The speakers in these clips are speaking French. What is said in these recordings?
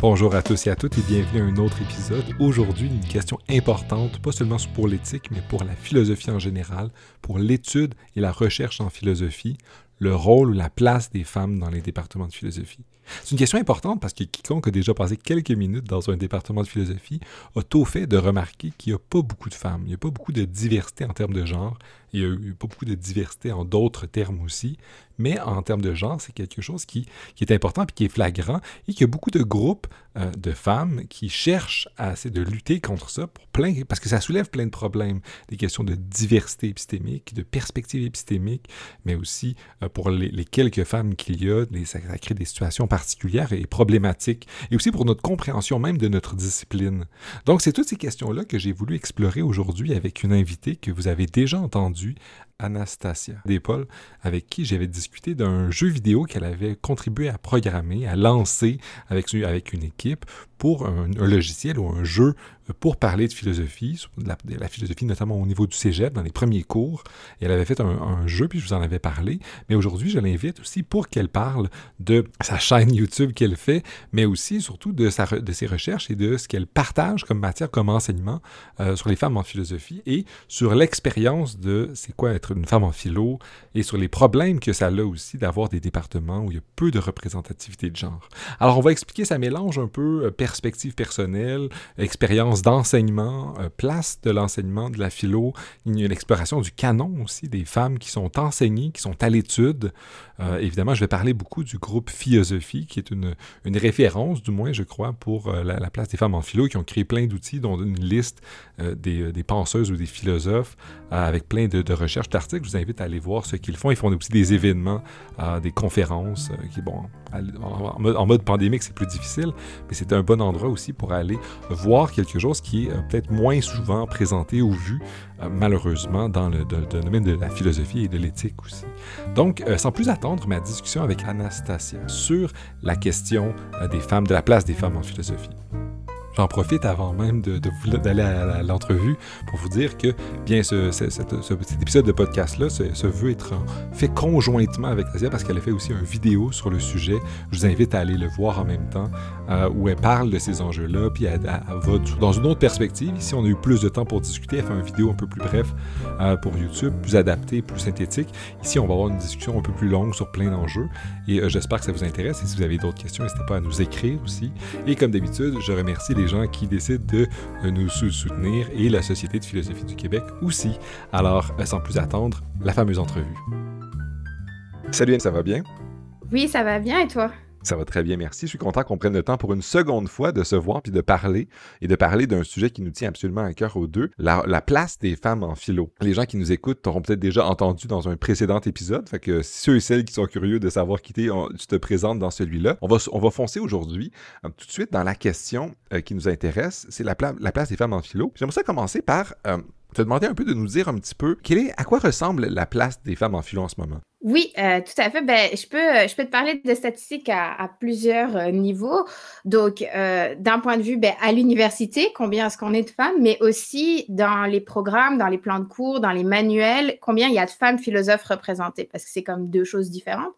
Bonjour à tous et à toutes et bienvenue à un autre épisode. Aujourd'hui, une question importante, pas seulement pour l'éthique, mais pour la philosophie en général, pour l'étude et la recherche en philosophie, le rôle ou la place des femmes dans les départements de philosophie. C'est une question importante parce que quiconque a déjà passé quelques minutes dans un département de philosophie a tôt fait de remarquer qu'il n'y a pas beaucoup de femmes, il n'y a pas beaucoup de diversité en termes de genre, il n'y a pas beaucoup de diversité en d'autres termes aussi, mais en termes de genre, c'est quelque chose qui, est important et qui est flagrant et qu'il y a beaucoup de groupes euh, de femmes qui cherchent à essayer de lutter contre ça pour plein, parce que ça soulève plein de problèmes, des questions de diversité épistémique, de perspective épistémique, mais aussi euh, pour les, quelques femmes qu'il y a, ça, ça crée des situations particulières et problématiques, et aussi pour notre compréhension même de notre discipline. Donc, c'est toutes ces questions-là que j'ai voulu explorer aujourd'hui avec une invitée que vous avez déjà entendue, aujourd'hui Anastasia Despol, avec qui j'avais discuté d'un jeu vidéo qu'elle avait contribué à programmer, à lancer avec, une équipe pour un, logiciel ou un jeu pour parler de philosophie, de la, philosophie notamment au niveau du cégep, dans les premiers cours. Et elle avait fait un, jeu, puis je vous en avais parlé. Mais aujourd'hui, je l'invite aussi pour qu'elle parle de sa chaîne YouTube qu'elle fait, mais aussi surtout de, sa, de ses recherches et de ce qu'elle partage comme matière, comme enseignement euh, sur les femmes en philosophie et sur l'expérience de c'est quoi être une femme en philo et sur les problèmes que ça a aussi d'avoir des départements où il y a peu de représentativité de genre. Alors, on va expliquer ça mélange un peu euh, perspective personnelle, expérience d'enseignement, euh, place de l'enseignement de la philo, une, une exploration du canon aussi des femmes qui sont enseignées, qui sont à l'étude. Euh, évidemment, je vais parler beaucoup du groupe Philosophie, qui est une, une référence, du moins, je crois, pour la, place des femmes en philo, qui ont créé plein d'outils, dont une liste des, des, penseuses ou des philosophes, avec plein de, de recherches Je vous invite à aller voir ce qu'ils font. Ils font aussi des événements, des conférences, qui, bon, en, mode, pandémique, c'est plus difficile, mais c'est un bon endroit aussi pour aller voir quelque chose qui est euh, peut-être moins souvent présenté ou vu, euh, malheureusement, dans le, domaine de la philosophie et de l'éthique aussi. Donc, euh, sans plus attendre, ma discussion avec Anastasia sur la question des femmes, de la place des femmes en philosophie. J'en profite avant même d'aller à, l'entrevue pour vous dire que, bien, ce, cet épisode de podcast-là se, veut être fait conjointement avec Asia parce qu'elle a fait aussi une vidéo sur le sujet. Je vous invite à aller le voir en même temps, euh, où elle parle de ces enjeux-là, puis elle, va dans une autre perspective. Ici, on a eu plus de temps pour discuter. Elle fait une vidéo un peu plus bref euh, pour YouTube, plus adaptée, plus synthétique. Ici, on va avoir une discussion un peu plus longue sur plein d'enjeux. Et euh, j'espère que ça vous intéresse. Et si vous avez d'autres questions, n'hésitez pas à nous écrire aussi. Et comme d'habitude, je remercie les gens qui décident de euh, nous soutenir et la Société de philosophie du Québec aussi. Alors, euh, sans plus attendre, la fameuse entrevue. Salut, ça va bien? Oui, ça va bien et toi? Ça va très bien, merci. Je suis content qu'on prenne le temps pour une seconde fois de se voir puis de parler et de parler d'un sujet qui nous tient absolument à cœur aux deux, la, place des femmes en philo. Les gens qui nous écoutent t'auront peut-être déjà entendu dans un précédent épisode, fait que ceux et celles qui sont curieux de savoir qui t'es, tu te présentes dans celui-là. On va, on va foncer aujourd'hui euh, tout de suite dans la question euh, qui nous intéresse, c'est la, la, place des femmes en philo. J'aimerais commencer par euh, te demander un peu de nous dire un petit peu à quoi ressemble la place des femmes en philo en ce moment? Oui, euh, tout à fait. Ben, je, peux, je peux te parler de statistiques à, plusieurs euh, niveaux. Donc, euh, d'un point de vue ben, à l'université, combien est-ce qu'on est de femmes, mais aussi dans les programmes, dans les plans de cours, dans les manuels, combien il y a de femmes philosophes représentées, parce que c'est comme deux choses différentes.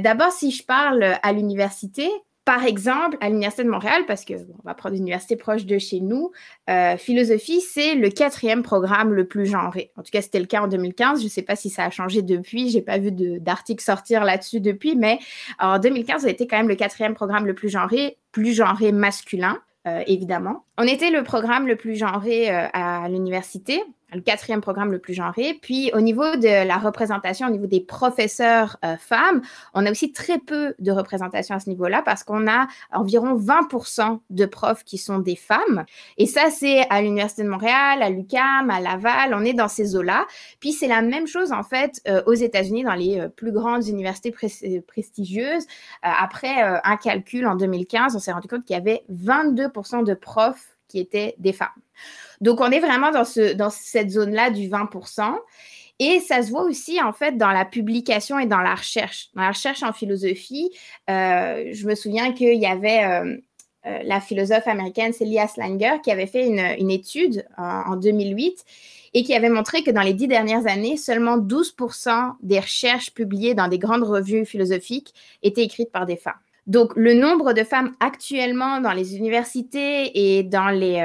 D'abord, si je parle à l'université, par exemple, à l'Université de Montréal, parce qu'on va prendre une université proche de chez nous, euh, philosophie, c'est le quatrième programme le plus genré. En tout cas, c'était le cas en 2015. Je ne sais pas si ça a changé depuis. Je n'ai pas vu d'article sortir là-dessus depuis, mais en 2015, ça a été quand même le quatrième programme le plus genré, plus genré masculin. Euh, évidemment. On était le programme le plus genré euh, à l'université le quatrième programme le plus genré. Puis au niveau de la représentation, au niveau des professeurs euh, femmes, on a aussi très peu de représentation à ce niveau-là parce qu'on a environ 20% de profs qui sont des femmes. Et ça, c'est à l'Université de Montréal, à l'UCAM, à Laval, on est dans ces eaux-là. Puis c'est la même chose en fait euh, aux États-Unis, dans les euh, plus grandes universités prestigieuses. après un calcul en 2015, on s'est rendu compte qu'il y avait 22% de profs qui étaient des femmes. Donc, on est vraiment dans, ce, dans cette zone-là du 20% et ça se voit aussi, en fait, dans la publication et dans la recherche. Dans la recherche en philosophie, euh, je me souviens qu'il y avait euh, euh, la philosophe américaine Celia Slanger qui avait fait une, étude en 2008 et qui avait montré que dans les dix dernières années, seulement 12% des recherches publiées dans des grandes revues philosophiques étaient écrites par des femmes. Donc, le nombre de femmes actuellement dans les universités et dans, les,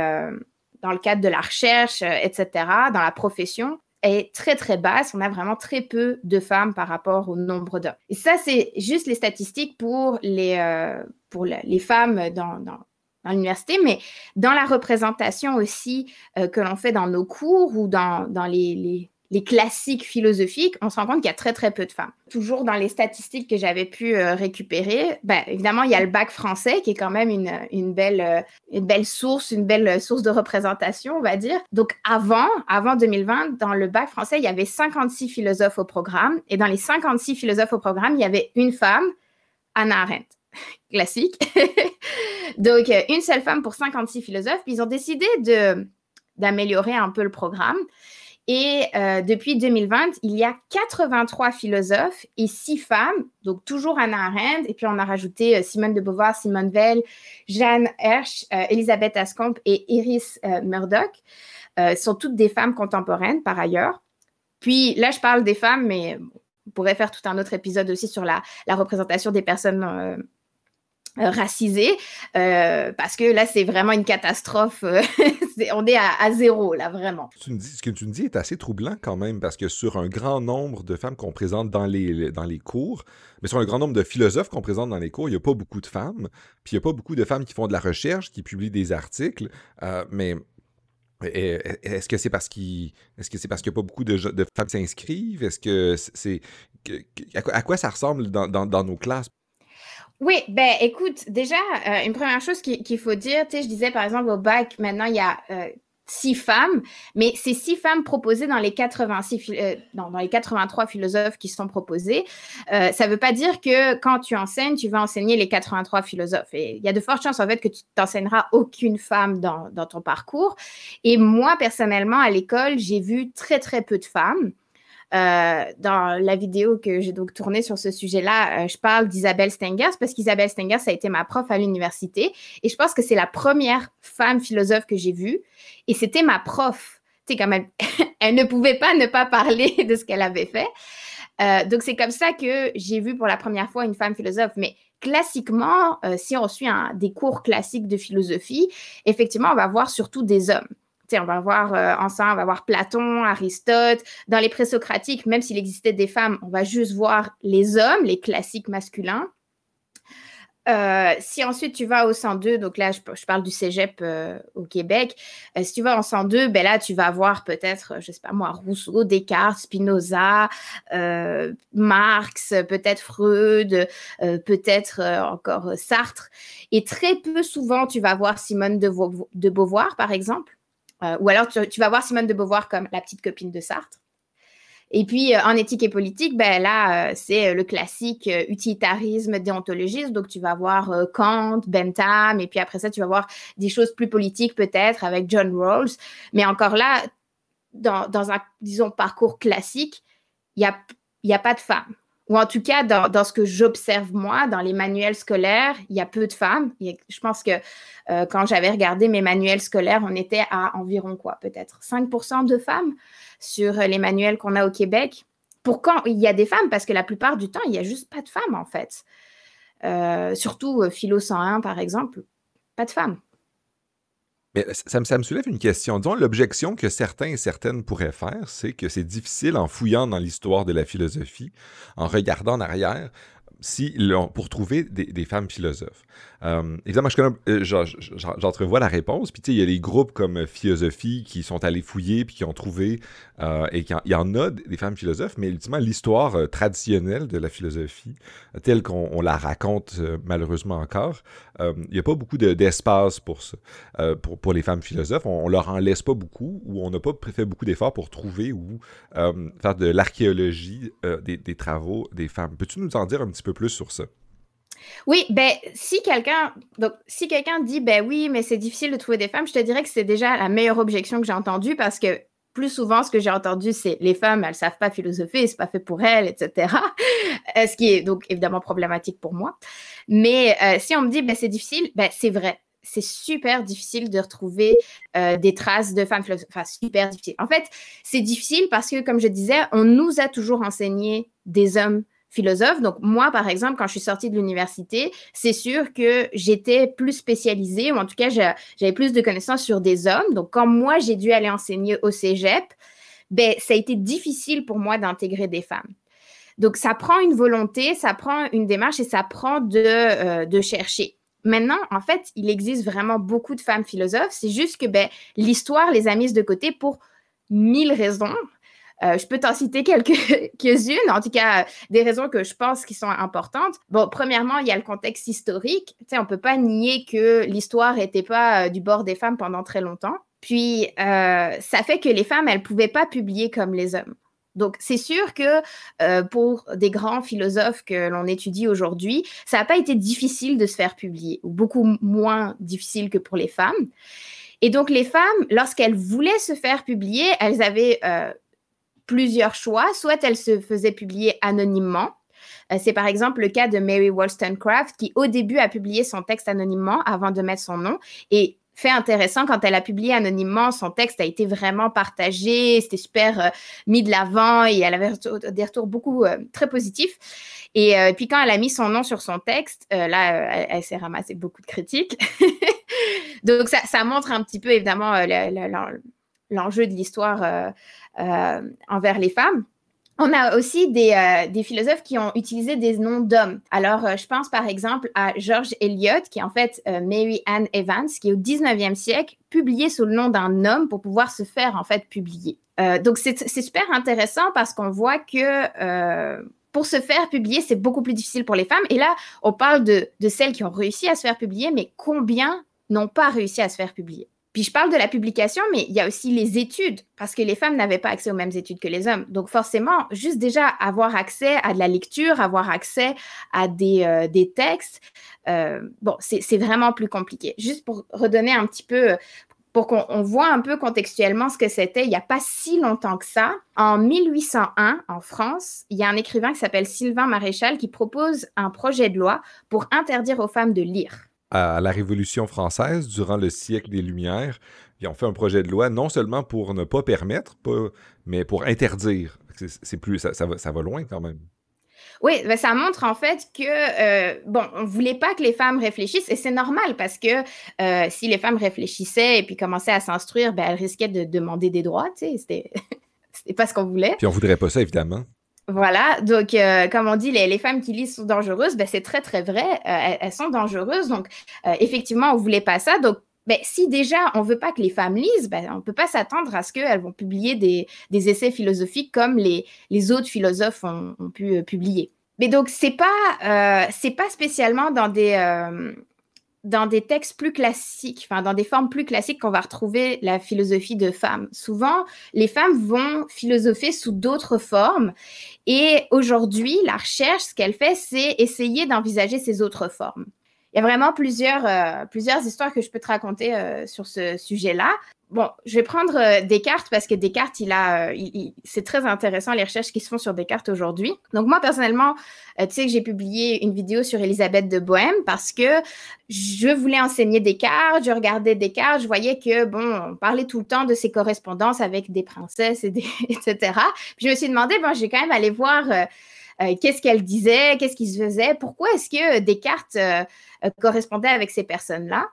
dans le cadre de la recherche, etc., dans la profession, est très très basse. On a vraiment très peu de femmes par rapport au nombre d'hommes. Et ça, c'est juste les statistiques pour les, euh, pour les femmes dans, dans, l'université, mais dans la représentation aussi euh, que l'on fait dans nos cours ou dans, dans les classiques philosophiques, on se rend compte qu'il y a très, très peu de femmes. Toujours dans les statistiques que j'avais pu euh, récupérer, ben, évidemment, il y a le bac français qui est quand même une, une belle, euh, une belle source, une belle source de représentation, on va dire. Donc, avant, avant 2020, dans le bac français, il y avait 56 philosophes au programme. Et dans les 56 philosophes au programme, il y avait une femme, Anna Arendt. Classique. Donc, euh, une seule femme pour 56 philosophes. Puis, ils ont décidé d'améliorer un peu le programme. Et euh, depuis 2020, il y a 83 philosophes et 6 femmes, donc toujours Anna Arendt, et puis on a rajouté euh, Simone de Beauvoir, Simone Veil, Jeanne Hersch, euh, Elisabeth Ascombe et Iris Murdoch. sont toutes des femmes contemporaines par ailleurs. Puis là, je parle des femmes, mais on pourrait faire tout un autre épisode aussi sur la, représentation des personnes racisés, euh, parce que là, c'est vraiment une catastrophe. Euh, on est à, zéro, là, vraiment. ce que tu me dis est assez troublant quand même, parce que sur un grand nombre de femmes qu'on présente dans les, dans les cours, mais sur un grand nombre de philosophes qu'on présente dans les cours, il n'y a pas beaucoup de femmes, puis il n'y a pas beaucoup de femmes qui font de la recherche, qui publient des articles, mais... Est-ce que c'est parce qu'il est-ce que c'est parce qu'il n'y a pas beaucoup de, de femmes qui s'inscrivent? Est-ce que c'est à quoi ça ressemble dans nos classes? Oui, ben écoute, déjà, euh, une première chose qu'il faut dire, tu sais, je disais par exemple au bac, maintenant il y a euh, six femmes, mais c'est six femmes proposées dans les 86, euh, dans les 83 philosophes qui sont proposés. ça ne veut pas dire que quand tu enseignes, tu vas enseigner les 83 philosophes. Et il y a de fortes chances en fait que tu t'enseigneras aucune femme dans ton parcours. Et moi, personnellement, à l'école, j'ai vu très très peu de femmes. Euh, dans la vidéo que j'ai donc tournée sur ce sujet-là, euh, je parle d'Isabelle Stengers parce qu'Isabelle Stengers a été ma prof à l'université et je pense que c'est la première femme philosophe que j'ai vue et c'était ma prof. Tu sais, quand même, elle ne pouvait pas ne pas parler de ce qu'elle avait fait. Euh, donc, c'est comme ça que j'ai vu pour la première fois une femme philosophe. Mais classiquement, si on suit des cours classiques de philosophie, effectivement, on va voir surtout des hommes on va voir euh, ensemble, on va voir Platon, Aristote. Dans les présocratiques, même s'il existait des femmes, on va juste voir les hommes, les classiques masculins. Euh, si ensuite tu vas au 102, donc là je, parle du cégep euh, au Québec, si tu vas en 102, ben là tu vas voir peut-être, je moi, Rousseau, Descartes, Spinoza, Marx, peut-être Freud, peut-être encore Sartre. Et très peu souvent tu vas voir Simone de Beauvoir par exemple. Euh, ou alors, tu, vas voir Simone de Beauvoir comme la petite copine de Sartre. Et puis, euh, en éthique et politique, ben là, euh, c'est le classique utilitarisme déontologiste. Donc, tu vas voir Kant, Bentham, et puis après ça, tu vas voir des choses plus politiques peut-être avec John Rawls. Mais encore là, dans, un, disons, parcours classique, il n'y a, y a pas de femmes ou en tout cas dans, ce que j'observe moi, dans les manuels scolaires, il y a peu de femmes. je pense que euh, quand j'avais regardé mes manuels scolaires, on était à environ quoi, peut-être 5% de femmes sur les manuels qu'on a au Québec. Pourquoi il y a des femmes Parce que la plupart du temps, il n'y a juste pas de femmes en fait. Euh, surtout euh, Philo 101 par exemple, pas de femmes. Mais ça me, soulève une question. Disons, l'objection que certains et certaines pourraient faire, c'est que c'est difficile en fouillant dans l'histoire de la philosophie, en regardant en arrière, si, pour trouver des, femmes philosophes. Euh, évidemment, euh, j'entrevois la réponse. Puis, tu sais, il y a les groupes comme Philosophie qui sont allés fouiller puis qui ont trouvé, euh, et il y en a des femmes philosophes, mais ultimement, l'histoire traditionnelle de la philosophie, telle qu'on la raconte malheureusement encore, il n'y a pas beaucoup d'espace pour ça, pour, pour, les femmes philosophes. On, on, leur en laisse pas beaucoup, ou on n'a pas fait beaucoup d'efforts pour trouver ou faire de l'archéologie des, des travaux des femmes. Peux-tu nous en dire un petit peu plus sur ça? Oui, ben si quelqu'un donc si quelqu'un dit ben oui, mais c'est difficile de trouver des femmes, je te dirais que c'est déjà la meilleure objection que j'ai entendue parce que plus souvent, ce que j'ai entendu, c'est les femmes, elles savent pas philosopher, c'est pas fait pour elles, etc. Euh, ce qui est donc évidemment problématique pour moi. Mais euh, si on me dit ben c'est difficile, ben c'est vrai. C'est super difficile de retrouver euh, des traces de femmes philosophes. Enfin, super difficile. En fait, c'est difficile parce que, comme je disais, on nous a toujours enseigné des hommes philosophes. Donc, moi, par exemple, quand je suis sortie de l'université, c'est sûr que j'étais plus spécialisée, ou en tout cas, j'avais plus de connaissances sur des hommes. Donc, quand moi, j'ai dû aller enseigner au cégep, ben, ça a été difficile pour moi d'intégrer des femmes. Donc, ça prend une volonté, ça prend une démarche et ça prend de, euh, chercher. Maintenant, en fait, il existe vraiment beaucoup de femmes philosophes. C'est juste que ben, l'histoire les a mises de côté pour mille raisons. Euh, je peux t'en citer quelques-unes, en tout cas des raisons que je pense qui sont importantes. Bon, premièrement, il y a le contexte historique. Tu sais, on ne peut pas nier que l'histoire n'était pas euh, du bord des femmes pendant très longtemps. Puis, euh, ça fait que les femmes, elles ne pouvaient pas publier comme les hommes. Donc, c'est sûr que pour des grands philosophes que l'on étudie aujourd'hui, ça n'a pas été difficile de se faire publier, ou beaucoup moins difficile que pour les femmes. Et donc, les femmes, lorsqu'elles voulaient se faire publier, elles avaient plusieurs choix. Soit elle se faisait publier anonymement. Euh, c'est par exemple le cas de Mary Wollstonecraft qui au début a publié son texte anonymement avant de mettre son nom. Et fait intéressant, quand elle a publié anonymement, son texte a été vraiment partagé, c'était super euh, mis de l'avant et elle avait des retours beaucoup euh, très positifs. Et puis quand elle a mis son nom sur son texte, là, elle, s'est ramassée beaucoup de critiques. Donc ça, ça, montre un petit peu évidemment l'enjeu de l'histoire euh, envers les femmes. On a aussi des, euh, des, philosophes qui ont utilisé des noms d'hommes. Alors, euh, je pense par exemple à George Eliot, qui est en fait Mary Ann Evans, qui au 19e siècle publié sous le nom d'un homme pour pouvoir se faire en fait publier. donc, c'est super intéressant parce qu'on voit que pour se faire publier, c'est beaucoup plus difficile pour les femmes. Et là, on parle de celles qui ont réussi à se faire publier, mais combien n'ont pas réussi à se faire publier? Puis je parle de la publication, mais il y a aussi les études, parce que les femmes n'avaient pas accès aux mêmes études que les hommes. Donc forcément, juste déjà avoir accès à de la lecture, avoir accès à des, euh, des textes, euh, bon, c'est vraiment plus compliqué. Juste pour redonner un petit peu, pour qu'on voit un peu contextuellement ce que c'était, il n'y a pas si longtemps que ça. En 1801, en France, il y a un écrivain qui s'appelle Sylvain Maréchal qui propose un projet de loi pour interdire aux femmes de lire à la Révolution française, durant le siècle des Lumières, ils ont fait un projet de loi non seulement pour ne pas permettre, mais pour interdire. C'est plus, ça, va, ça va loin quand même. Oui, ben ça montre en fait que, euh, bon, on ne voulait pas que les femmes réfléchissent et c'est normal parce que euh, si les femmes réfléchissaient et puis commençaient à s'instruire, ben, elles risquaient de demander des droits, tu sais, c'était, pas ce qu'on voulait. Puis on voudrait pas ça, évidemment. Voilà, donc euh, comme on dit, les, femmes qui lisent sont dangereuses, ben, c'est très très vrai, euh, elles, sont dangereuses, donc euh, effectivement, on voulait pas ça, donc ben, si déjà on veut pas que les femmes lisent, ben, on peut pas s'attendre à ce qu'elles vont publier des, essais philosophiques comme les, les autres philosophes ont, ont pu publier. Mais donc c'est pas c'est pas spécialement dans des dans des textes plus classiques, enfin dans des formes plus classiques qu'on va retrouver la philosophie de femmes. Souvent, les femmes vont philosopher sous d'autres formes et aujourd'hui, la recherche, ce qu'elle fait, c'est essayer d'envisager ces autres formes. Il y a vraiment plusieurs, euh, plusieurs histoires que je peux te raconter euh, sur ce sujet-là. Bon, je vais prendre euh, Descartes parce que Descartes, il a, c'est très intéressant les recherches qui se font sur Descartes aujourd'hui. Donc moi personnellement, tu sais que j'ai publié une vidéo sur Elisabeth de Bohème parce que je voulais enseigner Descartes, je regardais Descartes, je voyais que bon, on parlait tout le temps de ses correspondances avec des princesses et des, etc. Puis je me suis demandé, bon, j'ai quand même aller voir. qu'est-ce qu'elle disait, qu'est-ce qui se faisait, pourquoi est-ce que Descartes euh, correspondait avec ces personnes-là?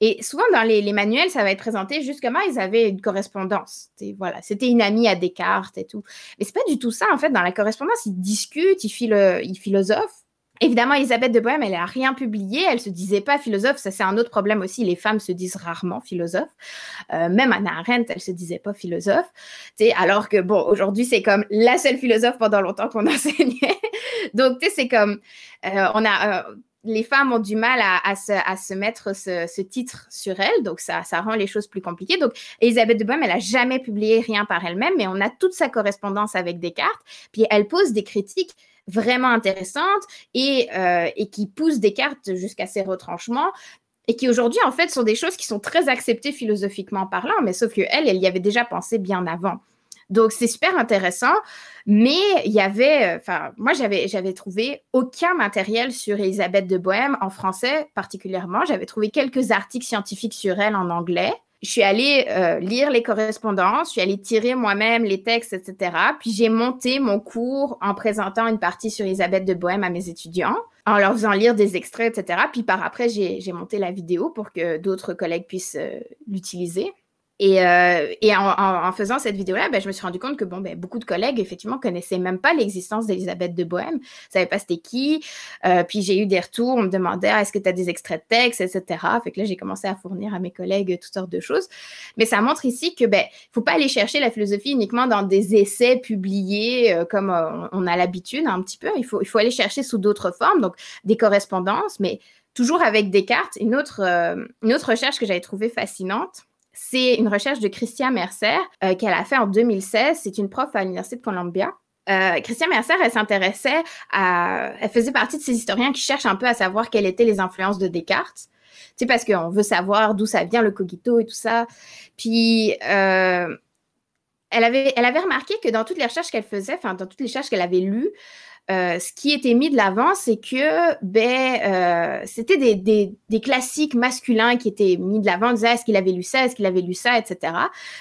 Et souvent, dans les, manuels, ça va être présenté juste comment ils avaient une correspondance. voilà, c'était une amie à Descartes et tout. Mais c'est pas du tout ça, en fait. Dans la correspondance, ils discutent, ils, ils philosophent. Évidemment, Elisabeth de Bohème, elle n'a rien publié, elle se disait pas philosophe, ça c'est un autre problème aussi, les femmes se disent rarement philosophes. Euh, même Anna Arendt, elle se disait pas philosophe. alors que, bon, aujourd'hui, c'est comme la seule philosophe pendant longtemps qu'on enseignait. Donc, tu sais, c'est comme, euh, on a, les femmes ont du mal à, se, mettre ce, titre sur elles, donc ça, rend les choses plus compliquées. Donc, Elisabeth de Bohème, elle n'a jamais publié rien par elle-même, mais on a toute sa correspondance avec Descartes, puis elle pose des critiques vraiment intéressantes et, euh, et qui poussent Descartes jusqu'à ses retranchements et qui aujourd'hui, en fait, sont des choses qui sont très acceptées philosophiquement parlant, mais sauf qu'elle, elle y avait déjà pensé bien avant. Donc, c'est super intéressant. Mais il y avait, euh, enfin, moi, j'avais, j'avais trouvé aucun matériel sur Elisabeth de Bohème en français particulièrement. J'avais trouvé quelques articles scientifiques sur elle en anglais. je suis allée euh, lire les correspondances, je suis allée tirer moi-même les textes, etc. Puis j'ai monté mon cours en présentant une partie sur Elisabeth de Bohème à mes étudiants, en leur faisant lire des extraits, etc. Puis par après, j'ai monté la vidéo pour que d'autres collègues puissent euh, l'utiliser. Et, euh, et en, en, faisant cette vidéo-là, ben, je me suis rendu compte que bon, ben, beaucoup de collègues, effectivement, connaissaient même pas l'existence d'Elisabeth de Bohème, savaient pas c'était qui. Euh, puis j'ai eu des retours, on me demandait ah, est-ce que tu as des extraits de texte, etc. Fait que là, j'ai commencé à fournir à mes collègues toutes sortes de choses. Mais ça montre ici que ben, faut pas aller chercher la philosophie uniquement dans des essais publiés euh, comme euh, on a l'habitude un petit peu. Il faut, il faut aller chercher sous d'autres formes, donc des correspondances, mais toujours avec Descartes. Une autre, euh, une autre recherche que j'avais trouvée fascinante c'est une recherche de Christian Mercer euh, qu'elle a fait en 2016. C'est une prof à l'Université de Columbia. Euh, Christian Mercer, elle s'intéressait à... Elle faisait partie de ces historiens qui cherchent un peu à savoir quelles étaient les influences de Descartes. Tu sais, parce qu'on veut savoir d'où ça vient, le cogito et tout ça. Puis, euh, elle, avait, elle avait remarqué que dans toutes les recherches qu'elle faisait, enfin, dans toutes les recherches qu'elle avait lues, euh, ce qui était mis de l'avant, c'est que ben, euh, c'était des, des, des, classiques masculins qui étaient mis de l'avant. Disait est-ce qu'il avait lu ça, est-ce qu'il avait lu ça, etc.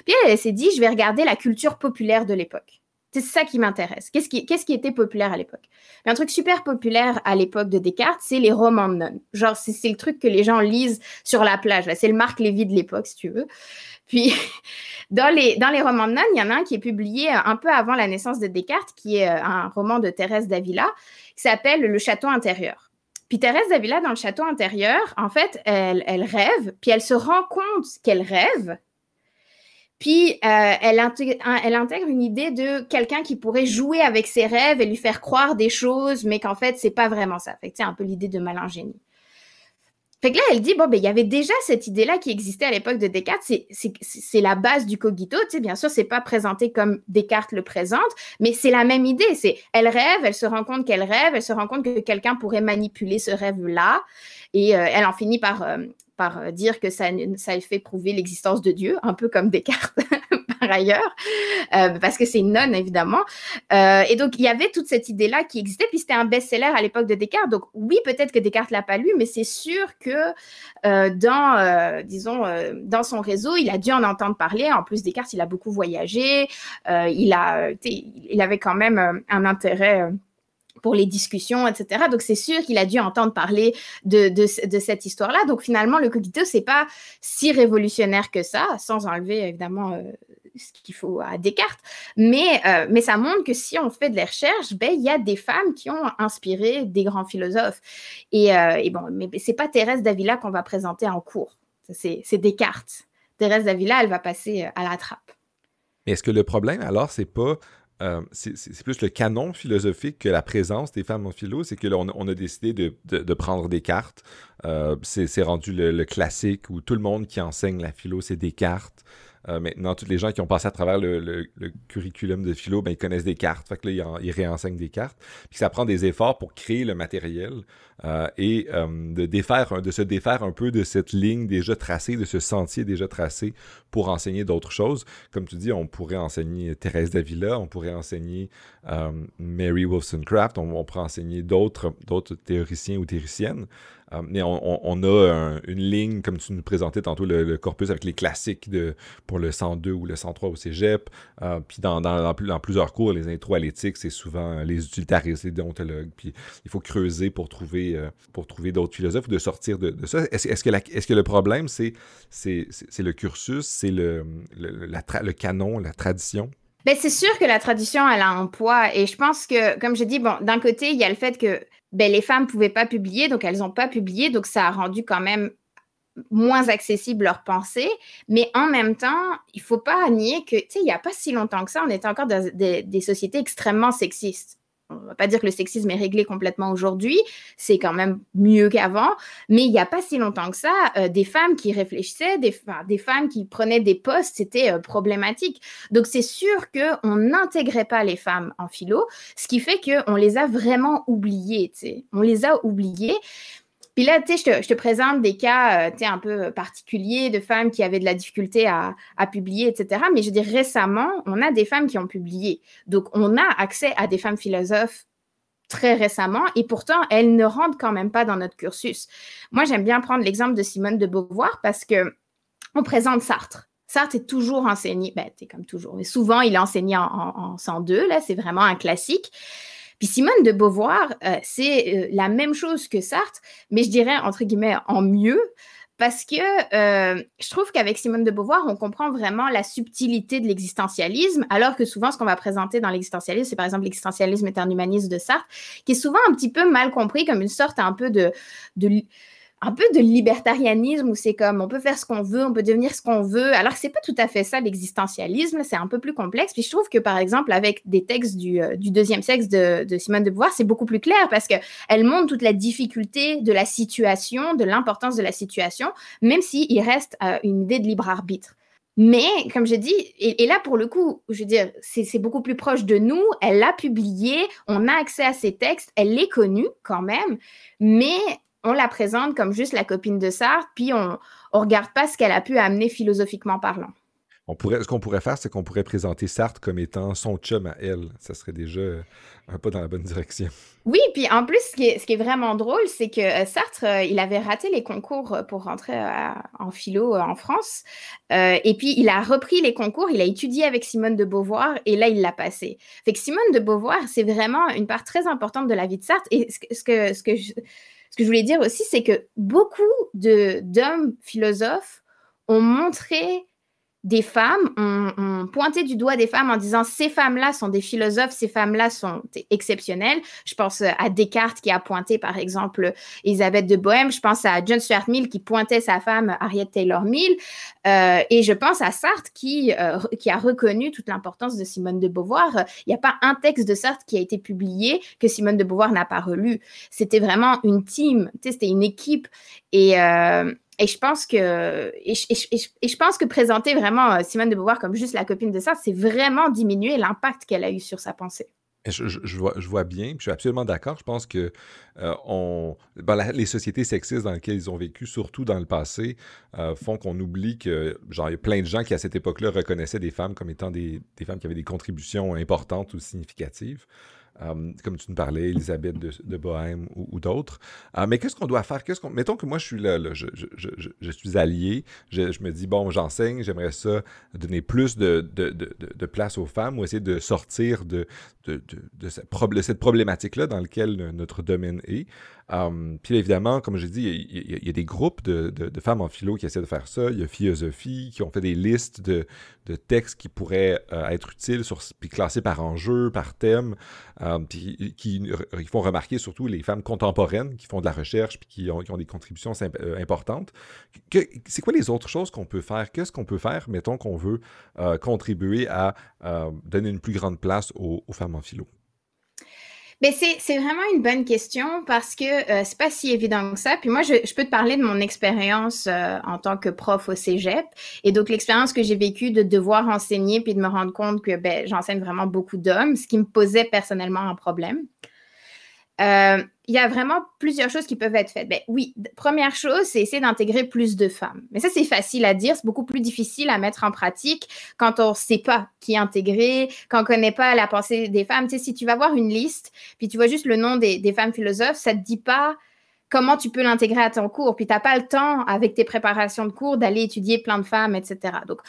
Puis elle, s'est dit je vais regarder la culture populaire de l'époque. C'est ça qui m'intéresse. Qu'est-ce qui, était populaire à l'époque? Un truc super populaire à l'époque de Descartes, c'est les romans de nonnes. Genre, c'est, le truc que les gens lisent sur la plage. C'est le Marc Lévy de l'époque, si tu veux. Puis, dans les, dans les romans de nonnes, il y en a un qui est publié euh, un peu avant la naissance de Descartes, qui est euh, un roman de Thérèse d'Avila, qui s'appelle Le château intérieur. Puis Thérèse d'Avila, dans le château intérieur, en fait, elle rêve, puis elle se rend compte qu'elle rêve, puis euh, elle, intègre, une idée de quelqu'un qui pourrait jouer avec ses rêves et lui faire croire des choses, mais qu'en fait, c'est pas vraiment ça. Fait un peu l'idée de malingénie. Là, elle dit, ben, il y avait déjà cette idée-là qui existait à l'époque de Descartes, c'est la base du cogito, bien sûr, c'est pas présenté comme Descartes le présente, mais c'est la même idée, elle rêve, elle se rend compte qu'elle rêve, elle se rend compte que quelqu'un pourrait manipuler ce rêve-là, et euh, elle en finit par, euh, par euh, dire que ça, ça fait prouver l'existence de Dieu, un peu comme Descartes par ailleurs, euh, parce que c'est une nonne évidemment. Euh, et donc il y avait toute cette idée-là qui existait, puis c'était un best-seller à l'époque de Descartes. Donc oui, peut-être que Descartes l'a pas lu, mais c'est sûr que dans, disons, dans son réseau, il a dû en entendre parler. En plus, Descartes, il a beaucoup voyagé, il a, il avait quand même un intérêt pour les discussions, etc. Donc, c'est sûr qu'il a dû entendre parler de, cette histoire-là. Donc, finalement, le cogito, c'est pas si révolutionnaire que ça, sans enlever, évidemment, euh, ce qu'il faut à Descartes. Mais, euh, mais ça montre que si on fait de la recherche, ben, il y a des femmes qui ont inspiré des grands philosophes. Et, euh, bon, mais c'est pas Thérèse d'Avila qu'on va présenter en cours. C'est Descartes. Thérèse d'Avila, elle va passer à la trappe. Mais est-ce que le problème, alors, c'est pas euh, c'est plus le canon philosophique que la présence des femmes en philo. C'est que on, a décidé de, prendre des cartes. Euh, c'est rendu le, le, classique où tout le monde qui enseigne la philo, c'est des cartes. Euh, maintenant, tous les gens qui ont passé à travers le, curriculum de philo, ben, ils connaissent des cartes. Fait là, ils, réenseignent des cartes. Puis ça prend des efforts pour créer le matériel euh, et euh, de se défaire un peu de cette ligne déjà tracée, de ce sentier déjà tracé pour enseigner d'autres choses. Comme tu dis, on pourrait enseigner Thérèse Davila, on pourrait enseigner Mary Wollstonecraft, on, on pourrait enseigner d'autres théoriciens ou théoriciennes. Euh, on, a une ligne, comme tu nous présentais tantôt, le, corpus avec les classiques de, pour le 102 ou le 103 au cégep. Euh, puis dans, plusieurs cours, les intros à l'éthique, c'est souvent les utilitaristes, les déontologues. Puis il faut creuser pour trouver, euh, pour trouver d'autres philosophes ou de sortir de, ça. Est-ce que, le problème, c'est le cursus, c'est le, canon, la tradition? Ben, c'est sûr que la tradition, elle a un poids. Et je pense que, comme je dis, bon, d'un côté, il y a le fait que ben, les femmes ne pouvaient pas publier, donc elles n'ont pas publié, donc ça a rendu quand même moins accessible leur pensée. Mais en même temps, il faut pas nier que, tu sais, il n'y a pas si longtemps que ça, on était encore dans des sociétés extrêmement sexistes on va pas dire que le sexisme est réglé complètement aujourd'hui, c'est quand même mieux qu'avant, mais il n'y a pas si longtemps que ça, euh, des femmes qui réfléchissaient, des, femmes qui prenaient des postes, c'était euh, problématique. Donc c'est sûr qu'on n'intégrait pas les femmes en philo, ce qui fait qu'on les a vraiment oubliées, on les a oubliées. Puis là, tu sais, je te, présente des cas, euh, tu sais, un peu particuliers de femmes qui avaient de la difficulté à, publier, etc. Mais je dire, récemment, on a des femmes qui ont publié. Donc, on a accès à des femmes philosophes très récemment et pourtant, elles ne rentrent quand même pas dans notre cursus. Moi, j'aime bien prendre l'exemple de Simone de Beauvoir parce que on présente Sartre. Sartre est toujours enseigné, ben, comme toujours, mais souvent il est enseigné en, en, 102, là, c'est vraiment un classique. Puis Simone de Beauvoir, euh, c'est euh, la même chose que Sartre, mais je dirais, entre guillemets, en mieux, parce que euh, je trouve qu'avec Simone de Beauvoir, on comprend vraiment la subtilité de l'existentialisme, alors que souvent, ce qu'on va présenter dans l'existentialisme, c'est par exemple l'existentialisme est un humaniste de Sartre, qui est souvent un petit peu mal compris comme une sorte un peu de un peu de libertarianisme où c'est comme on peut faire ce qu'on veut, on peut devenir ce qu'on veut. Alors que c'est pas tout à fait ça l'existentialisme, c'est un peu plus complexe. Puis je trouve que par exemple avec des textes du, euh, deuxième sexe de, Simone de Beauvoir, c'est beaucoup plus clair parce qu'elle montre toute la difficulté de la situation, de l'importance de la situation, même s'il reste euh, une idée de libre arbitre. Mais, comme j'ai dit, et, là, pour le coup, je veux dire, c'est beaucoup plus proche de nous. Elle l'a publié, on a accès à ses textes, elle l'est connue quand même, mais on la présente comme juste la copine de Sartre, puis on ne regarde pas ce qu'elle a pu amener philosophiquement parlant. On pourrait, ce qu'on pourrait faire, c'est qu'on pourrait présenter Sartre comme étant son chum à elle. Ça serait déjà un pas dans la bonne direction. Oui, puis en plus, ce qui est, vraiment drôle, c'est que euh, Sartre, euh, il avait raté les concours euh, pour rentrer en philo en France. et puis, il a repris les concours, il a étudié avec Simone de Beauvoir, et là, il l'a passé. Fait que Simone de Beauvoir, c'est vraiment une part très importante de la vie de Sartre. Et ce que, ce que je que je voulais dire aussi, c'est que beaucoup d'hommes philosophes ont montré des femmes, ont, pointé du doigt des femmes en disant ces femmes-là sont des philosophes, ces femmes-là sont exceptionnelles. Je pense à Descartes qui a pointé par exemple Elisabeth de Bohème, je pense à John Stuart Mill qui pointait sa femme Harriet Taylor Mill, euh, et je pense à Sartre qui, euh, qui a reconnu toute l'importance de Simone de Beauvoir. Il n'y a pas un texte de Sartre qui a été publié que Simone de Beauvoir n'a pas relu. C'était vraiment une team, c'était une équipe. Et, euh, et je pense que, et je, pense que présenter vraiment euh, Simone de Beauvoir comme juste la copine de ça, c'est vraiment diminuer l'impact qu'elle a eu sur sa pensée. Je, vois, je vois bien, je suis absolument d'accord. Je pense que euh, on, ben, les sociétés sexistes dans lesquelles ils ont vécu, surtout dans le passé, euh, font qu'on oublie que, genre, il y a plein de gens qui, à cette époque-là, reconnaissaient des femmes comme étant des, des, femmes qui avaient des contributions importantes ou significatives. Euh, comme tu nous parlais, Elisabeth de, Bohème ou, d'autres. Euh, mais qu'est-ce qu'on doit faire? Mettons que moi, je suis là, je, suis allié, je, me dis, bon, j'enseigne, j'aimerais ça donner plus de, place aux femmes ou essayer de sortir de, cette problématique-là dans laquelle notre domaine est. Um, puis évidemment, comme j'ai dit, il y, a des groupes de, femmes en philo qui essaient de faire ça. Il y a Philosophie qui ont fait des listes de, textes qui pourraient euh, être utiles, puis classés par enjeu, par thème, puis qui, font remarquer surtout les femmes contemporaines qui font de la recherche puis qui ont, des contributions euh, importantes. c'est quoi les autres choses qu'on peut faire? Qu'est-ce qu'on peut faire, mettons qu'on veut euh, contribuer à donner une plus grande place aux femmes en philo? Mais c'est vraiment une bonne question parce que euh, c'est pas si évident que ça. Puis moi, je, je peux te parler de mon expérience euh, en tant que prof au cégep. Et donc, l'expérience que j'ai vécue de devoir enseigner puis de me rendre compte que ben, j'enseigne vraiment beaucoup d'hommes, ce qui me posait personnellement un problème. Euh, il y a vraiment plusieurs choses qui peuvent être faites. Ben, oui, première chose, c'est essayer d'intégrer plus de femmes. Mais ça, c'est facile à dire, c'est beaucoup plus difficile à mettre en pratique quand on ne sait pas qui intégrer, quand on ne connaît pas la pensée des femmes. Si tu vas voir une liste, puis tu vois juste le nom des, des femmes philosophes, ça ne te dit pas comment tu peux l'intégrer à ton cours. Puis tu n'as pas le temps, avec tes préparations de cours, d'aller étudier plein de femmes, etc. Donc,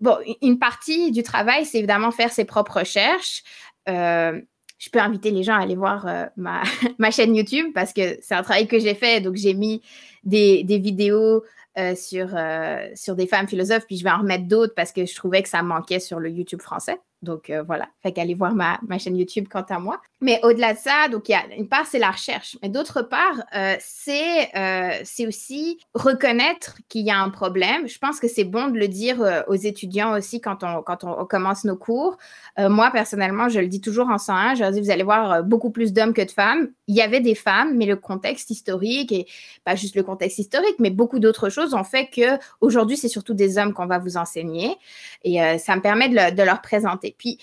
bon, une partie du travail, c'est évidemment faire ses propres recherches. Euh, je peux inviter les gens à aller voir euh, ma, chaîne YouTube parce que c'est un travail que j'ai fait. Donc, j'ai mis des, des vidéos euh, sur, euh, sur des femmes philosophes, puis je vais en remettre d'autres parce que je trouvais que ça manquait sur le YouTube français. Donc euh, voilà, fait qu'allez voir ma, chaîne YouTube quant à moi. Mais au-delà de ça, donc il y a une part c'est la recherche, mais d'autre part euh, c'est euh, c'est aussi reconnaître qu'il y a un problème. Je pense que c'est bon de le dire aux étudiants aussi quand on commence nos cours. moi personnellement, je le dis toujours en 101, je leur dis vous allez voir beaucoup plus d'hommes que de femmes. Il y avait des femmes, mais le contexte historique et pas juste le contexte historique, mais beaucoup d'autres choses ont fait que aujourd'hui c'est surtout des hommes qu'on va vous enseigner et ça me permet de leur présenter puis,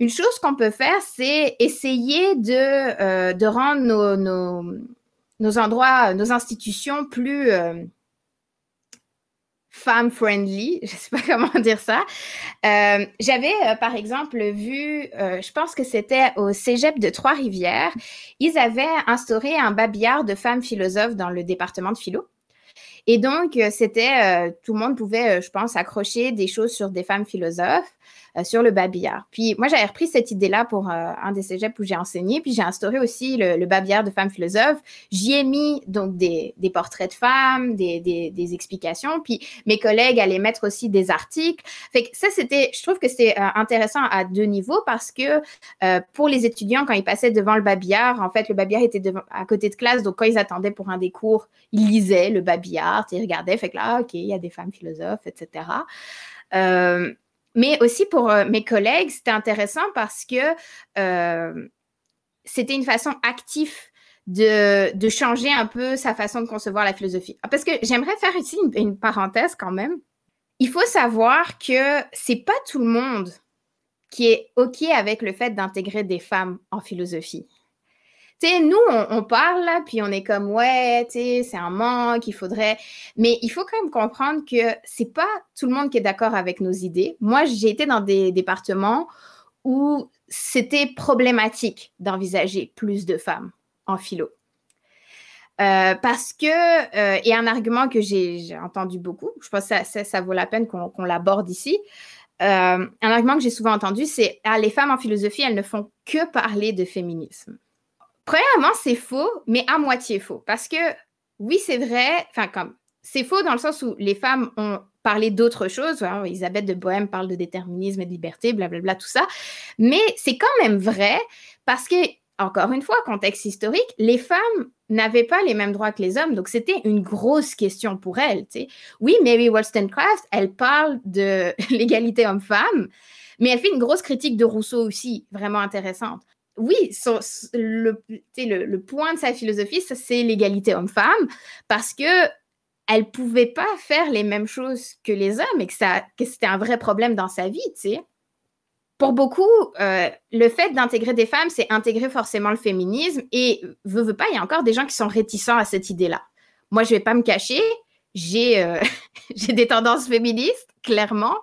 une chose qu'on peut faire, c'est essayer de, euh, rendre nos, nos, endroits, nos institutions plus euh, femme-friendly. Je ne sais pas comment dire ça. Euh, j'avais, par exemple, vu, je pense que c'était au cégep de Trois-Rivières, ils avaient instauré un babillard de femmes philosophes dans le département de philo. Et donc, c'était, tout le monde pouvait, je pense, accrocher des choses sur des femmes philosophes. Euh, sur le babillard. Puis moi, j'avais repris cette idée-là pour euh, un des cégeps où j'ai enseigné, puis j'ai instauré aussi le, babillard de femmes philosophes. J'y ai mis donc des, portraits de femmes, des, explications, puis mes collègues allaient mettre aussi des articles. Ça, c'était, je trouve que c'est euh, intéressant à deux niveaux parce que pour les étudiants, quand ils passaient devant le babillard, en fait, le babillard était à côté de classe, donc quand ils attendaient pour un des cours, ils lisaient le babillard, ils regardaient, fait que là, OK, il y a des femmes philosophes, etc. mais aussi pour euh, mes collègues, c'était intéressant parce que euh, c'était une façon active de, changer un peu sa façon de concevoir la philosophie. Ah, parce que j'aimerais faire ici une, parenthèse quand même. Il faut savoir que c'est pas tout le monde qui est OK avec le fait d'intégrer des femmes en philosophie sais, nous, on, parle, puis on est comme, ouais, tu c'est un manque, il faudrait. Mais il faut quand même comprendre que c'est pas tout le monde qui est d'accord avec nos idées. Moi, j'ai été dans des départements où c'était problématique d'envisager plus de femmes en philo. Euh, parce que, euh, et un argument que j'ai entendu beaucoup, je pense que ça, ça, vaut la peine qu'on l'aborde ici, euh, un argument que j'ai souvent entendu, c'est ah, les femmes en philosophie, elles ne font que parler de féminisme. Premièrement, c'est faux, mais à moitié faux. Parce que oui, c'est vrai, enfin, comme c'est faux dans le sens où les femmes ont parlé d'autres choses. Hein, Elisabeth de Bohème parle de déterminisme et de liberté, blablabla, tout ça. Mais c'est quand même vrai parce que, encore une fois, contexte historique, les femmes n'avaient pas les mêmes droits que les hommes. Donc, c'était une grosse question pour elles. Oui, Mary Wollstonecraft, elle parle de l'égalité homme-femme, mais elle fait une grosse critique de Rousseau aussi, vraiment intéressante oui, le, point de sa philosophie, c'est l'égalité homme-femme, parce que elle pouvait pas faire les mêmes choses que les hommes et que, c'était un vrai problème dans sa vie. Pour beaucoup, euh, le fait d'intégrer des femmes, c'est intégrer forcément le féminisme et veut, veut pas, il y a encore des gens qui sont réticents à cette idée-là. Moi, je vais pas me cacher, j'ai euh, des tendances féministes, clairement,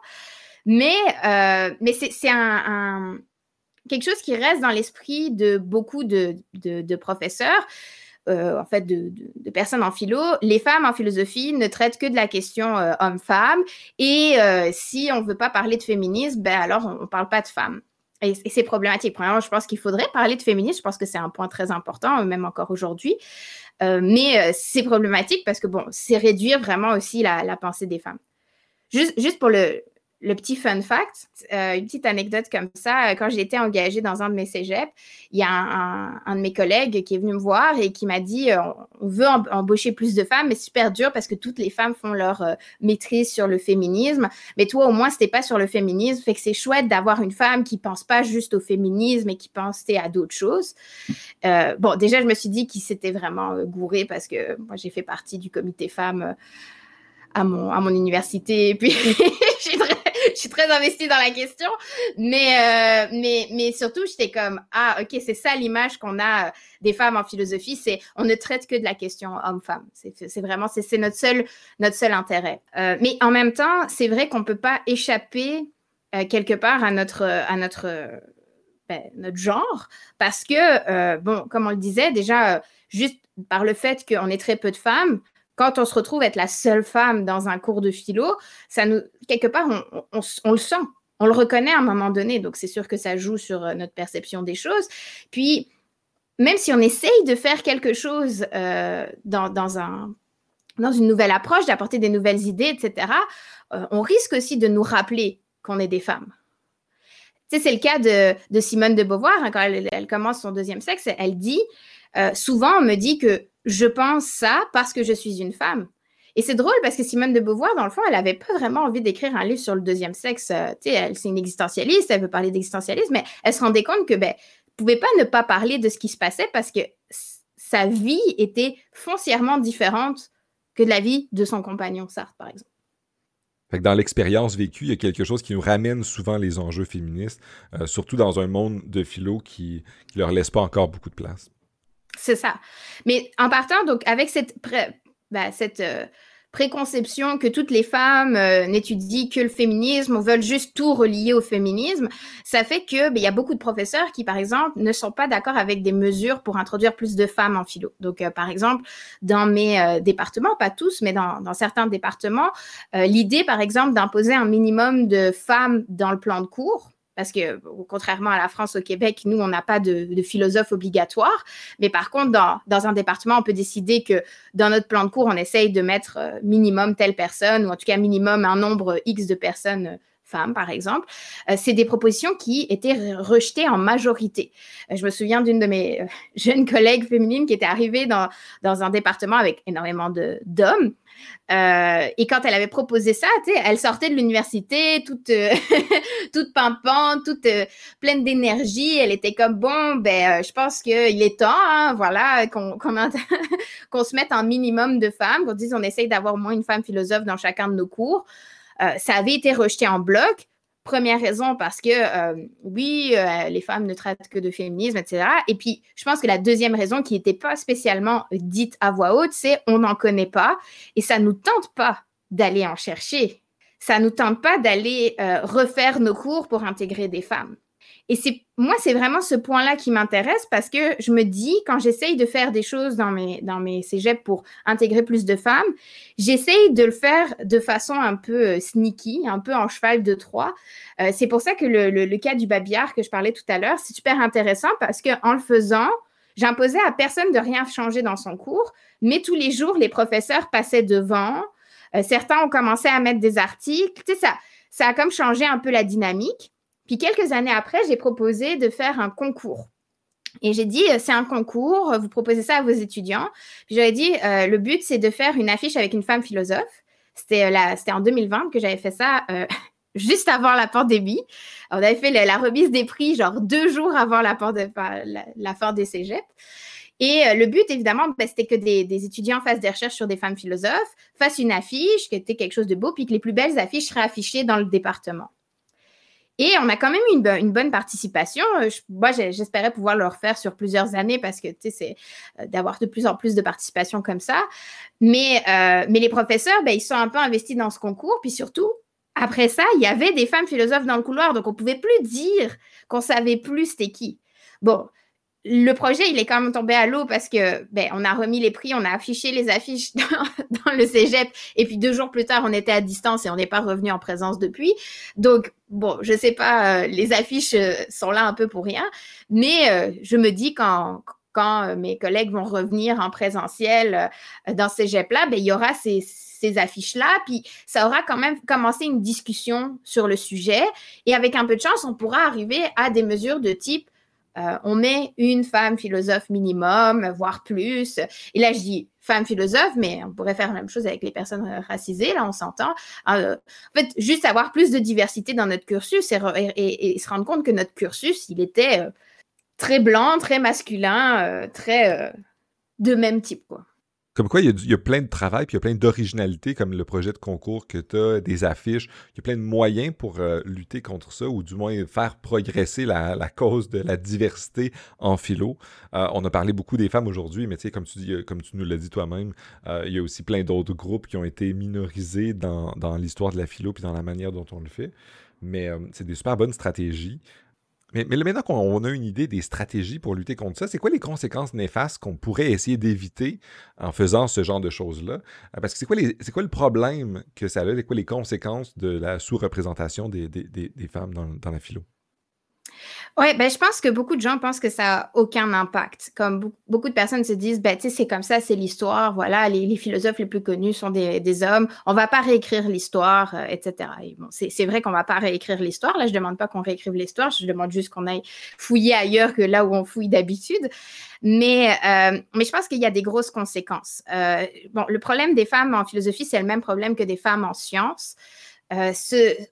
mais, euh, mais c'est un quelque chose qui reste dans l'esprit de beaucoup de, professeurs, euh, en fait, de, personnes en philo. Les femmes en philosophie ne traitent que de la question euh, homme-femme. Et euh, si on ne veut pas parler de féminisme, ben alors on ne parle pas de femmes. Et, c'est problématique. Premièrement, je pense qu'il faudrait parler de féminisme. Je pense que c'est un point très important, même encore aujourd'hui. mais c'est problématique parce que, bon, c'est réduire vraiment aussi la, pensée des femmes. Juste pour le, le petit fun fact, euh, une petite anecdote comme ça, euh, quand j'ai été engagée dans un de mes cégeps, il y a un, de mes collègues qui est venu me voir et qui m'a dit euh, on veut embaucher plus de femmes, mais c'est super dur parce que toutes les femmes font leur maîtrise sur le féminisme. Mais toi, au moins, c'était pas sur le féminisme, fait que c'est chouette d'avoir une femme qui pense pas juste au féminisme et qui pense à d'autres choses. bon, déjà, je me suis dit qu'il s'était vraiment gouré parce que moi, j'ai fait partie du comité femmes à mon, à mon université. Puis, je suis très je suis très investie dans la question. Mais, euh, mais, mais surtout, j'étais comme, ah, OK, c'est ça l'image qu'on a euh, des femmes en philosophie, c'est on ne traite que de la question homme-femme. C'est vraiment, c'est notre seul, notre seul intérêt. Euh, mais en même temps, c'est vrai qu'on ne peut pas échapper quelque part à notre, à notre, ben, notre genre, parce que, bon, comme on le disait, déjà, juste par le fait qu'on est très peu de femmes, quand on se retrouve être la seule femme dans un cours de philo, ça nous, quelque part, on, le sent, on le reconnaît à un moment donné. Donc, c'est sûr que ça joue sur euh, notre perception des choses. Puis, même si on essaye de faire quelque chose euh, dans, un, dans une nouvelle approche, d'apporter des nouvelles idées, etc., euh, on risque aussi de nous rappeler qu'on est des femmes. Tu sais, c'est le cas de, Simone de Beauvoir, hein, quand elle, commence son deuxième sexe, elle dit, souvent on me dit que je pense ça parce que je suis une femme. Et c'est drôle parce que Simone de Beauvoir, dans le fond, elle n'avait pas vraiment envie d'écrire un livre sur le deuxième sexe. Euh, elle, c'est une existentialiste, elle veut parler d'existentialisme, mais elle se rendait compte que, ben, pouvait pas ne pas parler de ce qui se passait parce que sa vie était foncièrement différente que de la vie de son compagnon Sartre, par exemple. Dans l'expérience vécue, il y a quelque chose qui nous ramène souvent les enjeux féministes, euh, surtout dans un monde de philo qui ne leur laisse pas encore beaucoup de place. C'est ça. Mais en partant, donc, avec cette, cette euh, préconception que toutes les femmes euh, n'étudient que le féminisme ou veulent juste tout relier au féminisme, ça fait que ben, il y a beaucoup de professeurs qui, par exemple, ne sont pas d'accord avec des mesures pour introduire plus de femmes en philo. Donc, euh, par exemple, dans mes départements, pas tous, mais dans certains départements, l'idée, par exemple, d'imposer un minimum de femmes dans le plan de cours parce que contrairement à la France, au Québec, nous, on n'a pas de, philosophe obligatoire. Mais par contre, dans, un département, on peut décider que dans notre plan de cours, on essaye de mettre euh, minimum telle personne, ou en tout cas minimum un nombre X de personnes euh, femmes, par exemple. Euh, c'est des propositions qui étaient rejetées en majorité. je me souviens d'une de mes jeunes collègues féminines qui était arrivée dans, dans un département avec énormément d'hommes euh, et quand elle avait proposé ça, elle sortait de l'université toute, euh, toute pimpante, toute euh, pleine d'énergie. Elle était comme bon, ben, je pense qu'il est temps, hein, voilà, qu'on qu'on se mette un minimum de femmes, qu'on dise on essaye d'avoir au moins une femme philosophe dans chacun de nos cours. Ça avait été rejeté en bloc. Première raison, parce que euh, oui, euh, les femmes ne traitent que de féminisme, etc. Et puis, je pense que la deuxième raison qui n'était pas spécialement dite à voix haute, c'est on n'en connaît pas et ça ne nous tente pas d'aller en chercher. Ça ne nous tente pas d'aller euh, refaire nos cours pour intégrer des femmes. Et c'est moi, c'est vraiment ce point-là qui m'intéresse parce que je me dis, quand j'essaye de faire des choses dans mes, dans mes cégeps pour intégrer plus de femmes, j'essaye de le faire de façon un peu euh, sneaky, un peu en cheval de Troie. Euh, c'est pour ça que le, le, cas du babillard que je parlais tout à l'heure, c'est super intéressant parce qu'en le faisant, j'imposais à personne de rien changer dans son cours, mais tous les jours, les professeurs passaient devant. Euh, certains ont commencé à mettre des articles. Tu sais, ça, ça a comme changé un peu la dynamique. Puis quelques années après, j'ai proposé de faire un concours. Et j'ai dit, euh, c'est un concours, vous proposez ça à vos étudiants. Puis j'avais dit, euh, le but, c'est de faire une affiche avec une femme philosophe. C'était euh, en 2020 que j'avais fait ça juste avant la pandémie. On avait fait la, remise des prix, genre deux jours avant la, la, fin des cégeps. Et le but, évidemment, ben, c'était que des, des, étudiants fassent des recherches sur des femmes philosophes, fassent une affiche qui était quelque chose de beau, puis que les plus belles affiches seraient affichées dans le département. Et on a quand même eu une, bonne participation. Euh, moi, j'espérais pouvoir le refaire sur plusieurs années parce que, tu sais, c'est euh, d'avoir de plus en plus de participation comme ça. Mais, euh, les professeurs, ben, ils sont un peu investis dans ce concours. Puis surtout, après ça, il y avait des femmes philosophes dans le couloir. Donc, on ne pouvait plus dire qu'on savait plus c'était qui. Bon, le projet, il est quand même tombé à l'eau parce que ben, on a remis les prix, on a affiché les affiches dans, le cégep, et puis deux jours plus tard, on était à distance et on n'est pas revenu en présence depuis. Donc, bon, je sais pas, euh, les affiches euh, sont là un peu pour rien, mais euh, je me dis quand, quand mes collègues vont revenir en présentiel dans ce cégep-là, ben, il y aura ces, ces affiches-là, puis ça aura quand même commencé une discussion sur le sujet, et avec un peu de chance, on pourra arriver à des mesures de type euh, on met une femme philosophe minimum, voire plus. Et là, je dis femme philosophe, mais on pourrait faire la même chose avec les personnes racisées, là, on s'entend. Euh, en fait, juste avoir plus de diversité dans notre cursus et, se rendre compte que notre cursus, il était euh, très blanc, très masculin, très de même type, quoi. Comme quoi, il y, a, plein de travail, puis il y a plein d'originalité, comme le projet de concours que tu as, des affiches. Il y a plein de moyens pour euh, lutter contre ça, ou du moins faire progresser la, cause de la diversité en philo. Euh, on a parlé beaucoup des femmes aujourd'hui, mais tu sais, comme tu, dis, comme tu nous l'as dit toi-même, euh, il y a aussi plein d'autres groupes qui ont été minorisés dans, dans l'histoire de la philo, puis dans la manière dont on le fait. Mais c'est des super bonnes stratégies. Mais, maintenant qu'on a une idée des stratégies pour lutter contre ça, c'est quoi les conséquences néfastes qu'on pourrait essayer d'éviter en faisant ce genre de choses-là? Euh, parce que c'est quoi, le problème que ça a? C'est quoi les conséquences de la sous-représentation des, femmes dans la philo? Oui, ben, je pense que beaucoup de gens pensent que ça n'a aucun impact. Comme beaucoup de personnes se disent, ben, c'est comme ça, c'est l'histoire, voilà, les, philosophes les plus connus sont des, hommes, on va pas réécrire l'histoire, euh, etc. bon, c'est vrai qu'on va pas réécrire l'histoire, là, je demande pas qu'on réécrive l'histoire, je demande juste qu'on aille fouiller ailleurs que là où on fouille d'habitude. Mais, euh, mais je pense qu'il y a des grosses conséquences. Euh, bon, le problème des femmes en philosophie, c'est le même problème que des femmes en sciences. Euh,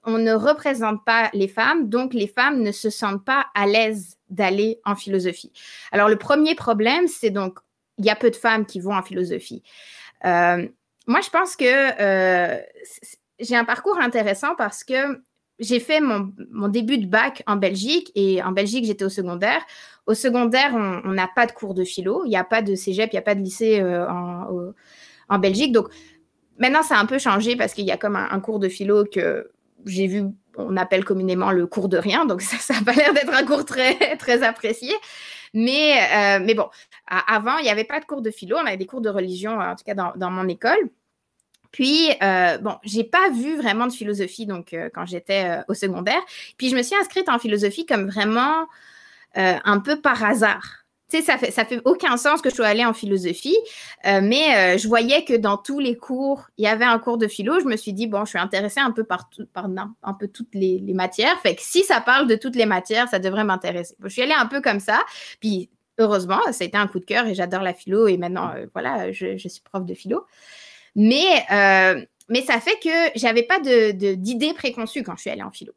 on ne représente pas les femmes, donc les femmes ne se sentent pas à l'aise d'aller en philosophie. Alors le premier problème, c'est donc, il y a peu de femmes qui vont en philosophie. Euh, moi, je pense que euh, j'ai un parcours intéressant parce que j'ai fait mon, début de bac en Belgique et en Belgique, j'étais au secondaire. Au secondaire, on n'a pas de cours de philo, il n'y a pas de cégep, il n'y a pas de lycée en, en, Belgique. Donc, maintenant, ça a un peu changé parce qu'il y a comme un, cours de philo que j'ai vu, on appelle communément le cours de rien. Donc, ça n'a pas l'air d'être un cours très, très apprécié. Mais, euh, bon, avant, il n'y avait pas de cours de philo. On avait des cours de religion, en tout cas dans, mon école. Puis, euh, bon, j'ai pas vu vraiment de philosophie donc euh, quand j'étais euh, au secondaire. Puis, je me suis inscrite en philosophie comme vraiment un peu par hasard ça fait, aucun sens que je sois allée en philosophie, euh, mais euh, je voyais que dans tous les cours, il y avait un cours de philo. Je me suis dit, bon, je suis intéressée un peu par, par un peu toutes les, matières. Fait que si ça parle de toutes les matières, ça devrait m'intéresser. je suis allée un peu comme ça. Puis, heureusement, ça a été un coup de cœur et j'adore la philo. Et maintenant, euh, voilà, je, suis prof de philo. Mais, ça fait que j'avais pas d'idées de, préconçues quand je suis allée en philo.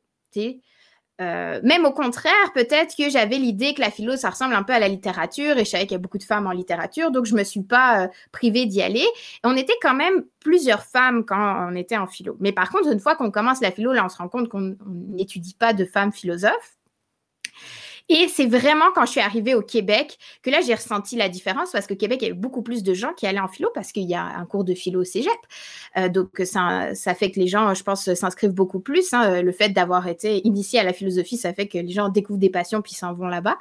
Euh, même au contraire, peut-être que j'avais l'idée que la philo, ça ressemble un peu à la littérature et je savais qu'il y a beaucoup de femmes en littérature, donc je me suis pas euh, privée d'y aller. On était quand même plusieurs femmes quand on était en philo. Mais par contre, une fois qu'on commence la philo, là, on se rend compte qu'on n'étudie pas de femmes philosophes. Et c'est vraiment quand je suis arrivée au Québec que là, j'ai ressenti la différence parce que Québec, il y avait beaucoup plus de gens qui allaient en philo parce qu'il y a un cours de philo au cégep. Euh, donc, ça, ça fait que les gens, je pense, s'inscrivent beaucoup plus. Hein. Le fait d'avoir été initié à la philosophie, ça fait que les gens découvrent des passions puis s'en vont là-bas.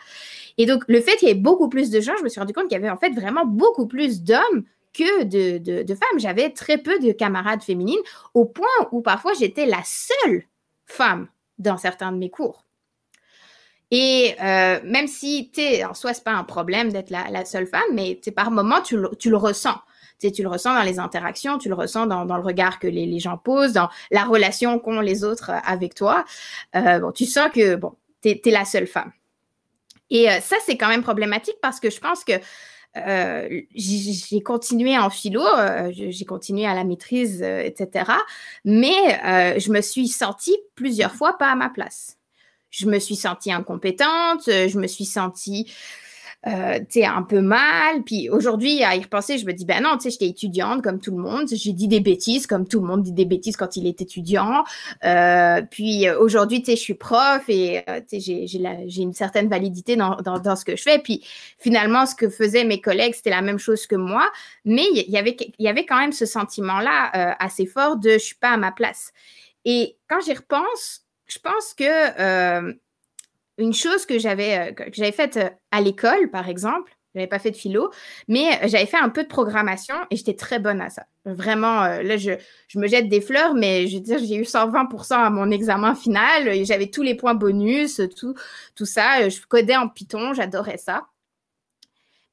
Et donc, le fait qu'il y ait beaucoup plus de gens, je me suis rendu compte qu'il y avait en fait vraiment beaucoup plus d'hommes que de, femmes. J'avais très peu de camarades féminines au point où parfois j'étais la seule femme dans certains de mes cours. Et euh, même si, tu en soi, c'est pas un problème d'être la, seule femme, mais par moment, tu le, tu le ressens. tu le ressens dans les interactions, tu le ressens dans, le regard que les, gens posent, dans la relation qu'ont les autres avec toi. Euh, bon, tu sens que, bon, tu es, la seule femme. Et euh, ça, c'est quand même problématique parce que je pense que j'ai continué en philo, j'ai continué à la maîtrise, etc. Mais je me suis sentie plusieurs fois pas à ma place je me suis sentie incompétente, euh, je me suis sentie euh, un peu mal. Puis aujourd'hui, à y repenser, je me dis, ben non, tu sais, j'étais étudiante comme tout le monde. J'ai dit des bêtises comme tout le monde dit des bêtises quand il est étudiant. Euh, puis euh, aujourd'hui, tu sais, je suis prof et j'ai une certaine validité dans, ce que je fais. Puis finalement, ce que faisaient mes collègues, c'était la même chose que moi. Mais il y avait, il y avait quand même ce sentiment-là assez fort de je suis pas à ma place. Et quand j'y repense, je pense que euh, une chose que j'avais euh, j'avais faite euh, à l'école, par exemple, je n'avais pas fait de philo, mais j'avais fait un peu de programmation et j'étais très bonne à ça. Vraiment, là, je, je, me jette des fleurs, mais je veux dire, j'ai eu 120% à mon examen final. J'avais tous les points bonus, tout, tout ça. Je codais en Python, j'adorais ça.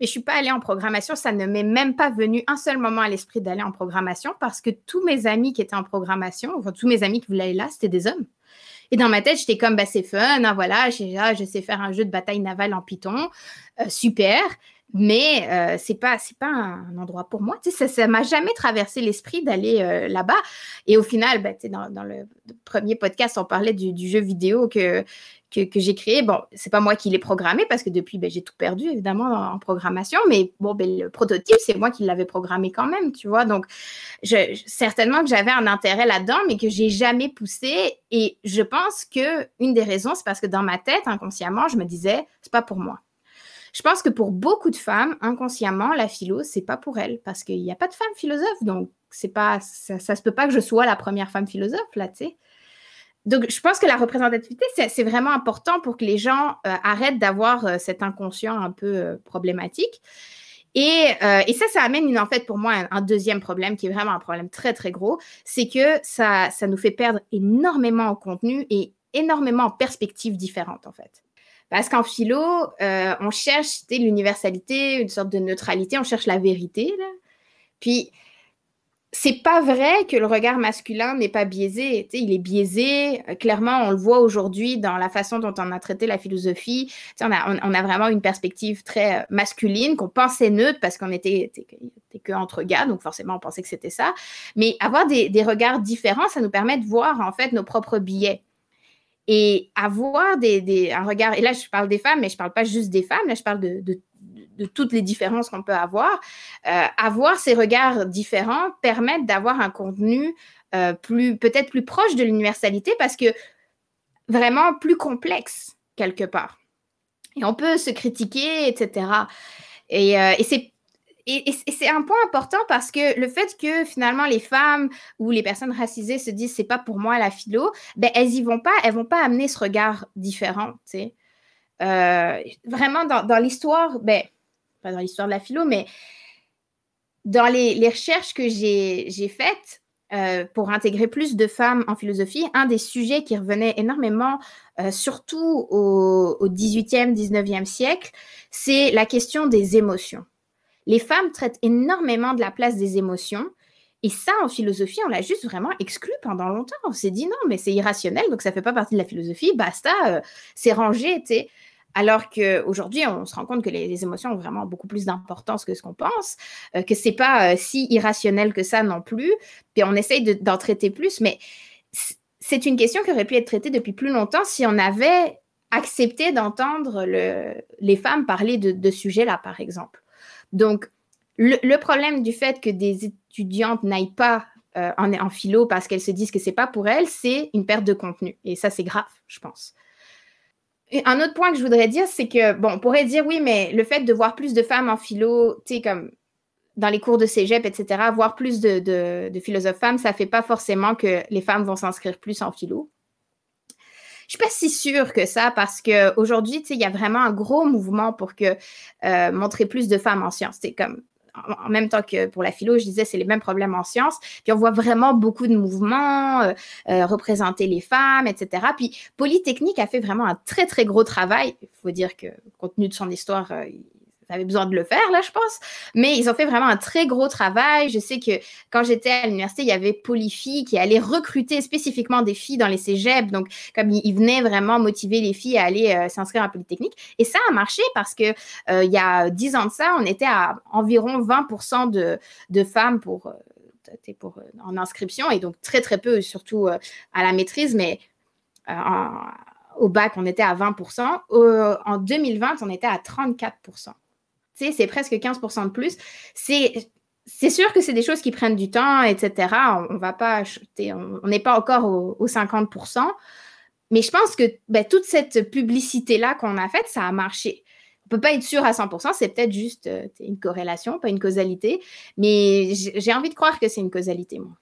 Mais je suis pas allée en programmation. Ça ne m'est même pas venu un seul moment à l'esprit d'aller en programmation parce que tous mes amis qui étaient en programmation, enfin, tous mes amis qui voulaient aller là, c'était des hommes. Et dans ma tête, j'étais comme, bah, c'est fun, hein, voilà, je sais faire un jeu de bataille navale en Python, euh, super, mais euh, c'est pas c'est pas un endroit pour moi. Tu sais, ça, m'a jamais traversé l'esprit d'aller euh, là-bas. Et au final, bah, dans, le premier podcast, on parlait du, jeu vidéo que j'ai créé. Bon, c'est pas moi qui l'ai programmé parce que depuis, ben, j'ai tout perdu évidemment en, programmation, mais bon, ben, le prototype, c'est moi qui l'avais programmé quand même, tu vois. Donc, certainement que j'avais un intérêt là-dedans, mais que j'ai jamais poussé. Et je pense que une des raisons, c'est parce que dans ma tête, inconsciemment, je me disais, c'est pas pour moi. Je pense que pour beaucoup de femmes, inconsciemment, la philo, c'est pas pour elles parce qu'il n'y a pas de femme philosophe. Donc, c'est pas, ça, ça se peut pas que je sois la première femme philosophe, là, tu sais donc, je pense que la représentativité, c'est vraiment important pour que les gens euh, arrêtent d'avoir euh, cet inconscient un peu euh, problématique. Et, et, ça, ça amène en fait pour moi un, deuxième problème qui est vraiment un problème très très gros, c'est que ça, ça nous fait perdre énormément en contenu et énormément en perspectives différentes en fait. Parce qu'en philo, on cherche l'universalité, une sorte de neutralité, on cherche la vérité. Là. Puis c'est pas vrai que le regard masculin n'est pas biaisé. il est biaisé. Euh, clairement, on le voit aujourd'hui dans la façon dont on a traité la philosophie. On a, on, a, vraiment une perspective très euh, masculine qu'on pensait neutre parce qu'on était, que entre gars, donc forcément on pensait que c'était ça. Mais avoir des, regards différents, ça nous permet de voir en fait nos propres biais. Et avoir des, un regard, et là je parle des femmes, mais je ne parle pas juste des femmes, là je parle de, de toutes les différences qu'on peut avoir, euh, avoir ces regards différents permettent d'avoir un contenu euh, plus peut-être plus proche de l'universalité parce que vraiment plus complexe quelque part. Et on peut se critiquer, etc. Et, euh, et c'est et, c'est un point important parce que le fait que finalement les femmes ou les personnes racisées se disent c'est pas pour moi la philo, ben elles y vont pas, elles vont pas amener ce regard différent. Euh, vraiment dans, l'histoire, ben pas dans l'histoire de la philo, mais dans les, recherches que j'ai faites euh, pour intégrer plus de femmes en philosophie, un des sujets qui revenait énormément, euh, surtout au, au 18e, 19e siècle, c'est la question des émotions les femmes traitent énormément de la place des émotions. Et ça, en philosophie, on l'a juste vraiment exclu pendant longtemps. On s'est dit non, mais c'est irrationnel, donc ça ne fait pas partie de la philosophie, basta, euh, c'est rangé, tu. Alors qu'aujourd'hui, on se rend compte que les, émotions ont vraiment beaucoup plus d'importance que ce qu'on pense, que euh, que c'est pas euh, si irrationnel que ça non plus. Puis on essaye d'en traiter plus, mais c'est une question qui aurait pu être traitée depuis plus longtemps si on avait accepté d'entendre les femmes parler de, de sujets-là, par exemple. Donc, le, problème du fait que des étudiantes n'aillent pas euh, en, philo parce qu'elles se disent que c'est pas pour elles, c'est une perte de contenu. Et ça, c'est grave, je pense. un autre point que je voudrais dire, c'est que, bon, on pourrait dire, oui, mais le fait de voir plus de femmes en philo, tu sais, comme dans les cours de cégep, etc., voir plus de, de philosophes femmes, ça ne fait pas forcément que les femmes vont s'inscrire plus en philo. Je suis pas si sûre que ça parce qu'aujourd'hui, il y a vraiment un gros mouvement pour que euh, montrer plus de femmes en sciences. C'est comme en même temps que pour la philo, je disais, c'est les mêmes problèmes en sciences. Puis on voit vraiment beaucoup de mouvements, euh, euh, représenter les femmes, etc. Puis Polytechnique a fait vraiment un très, très gros travail. Il faut dire que, compte tenu de son histoire, avaient besoin de le faire, là, je pense. Mais ils ont fait vraiment un très gros travail. Je sais que quand j'étais à l'université, il y avait Polyphi qui allait recruter spécifiquement des filles dans les cégeps. Donc, comme ils, venaient vraiment motiver les filles à aller euh, s'inscrire à Polytechnique. Et ça a marché parce que euh, il y a dix ans de ça, on était à environ 20% de, de, femmes pour, euh, pour, en inscription et donc très, très peu, surtout à la maîtrise. Mais au bac, on était à 20%. en 2020, on était à 34% c'est presque 15% de plus. C'est sûr que c'est des choses qui prennent du temps, etc. On, va pas, on n'est pas encore aux 50% mais je pense que ben, toute cette publicité-là qu'on a faite, ça a marché. On peut pas être sûr à 100%, c'est peut-être juste euh, une corrélation, pas une causalité, mais j'ai envie de croire que c'est une causalité, moi.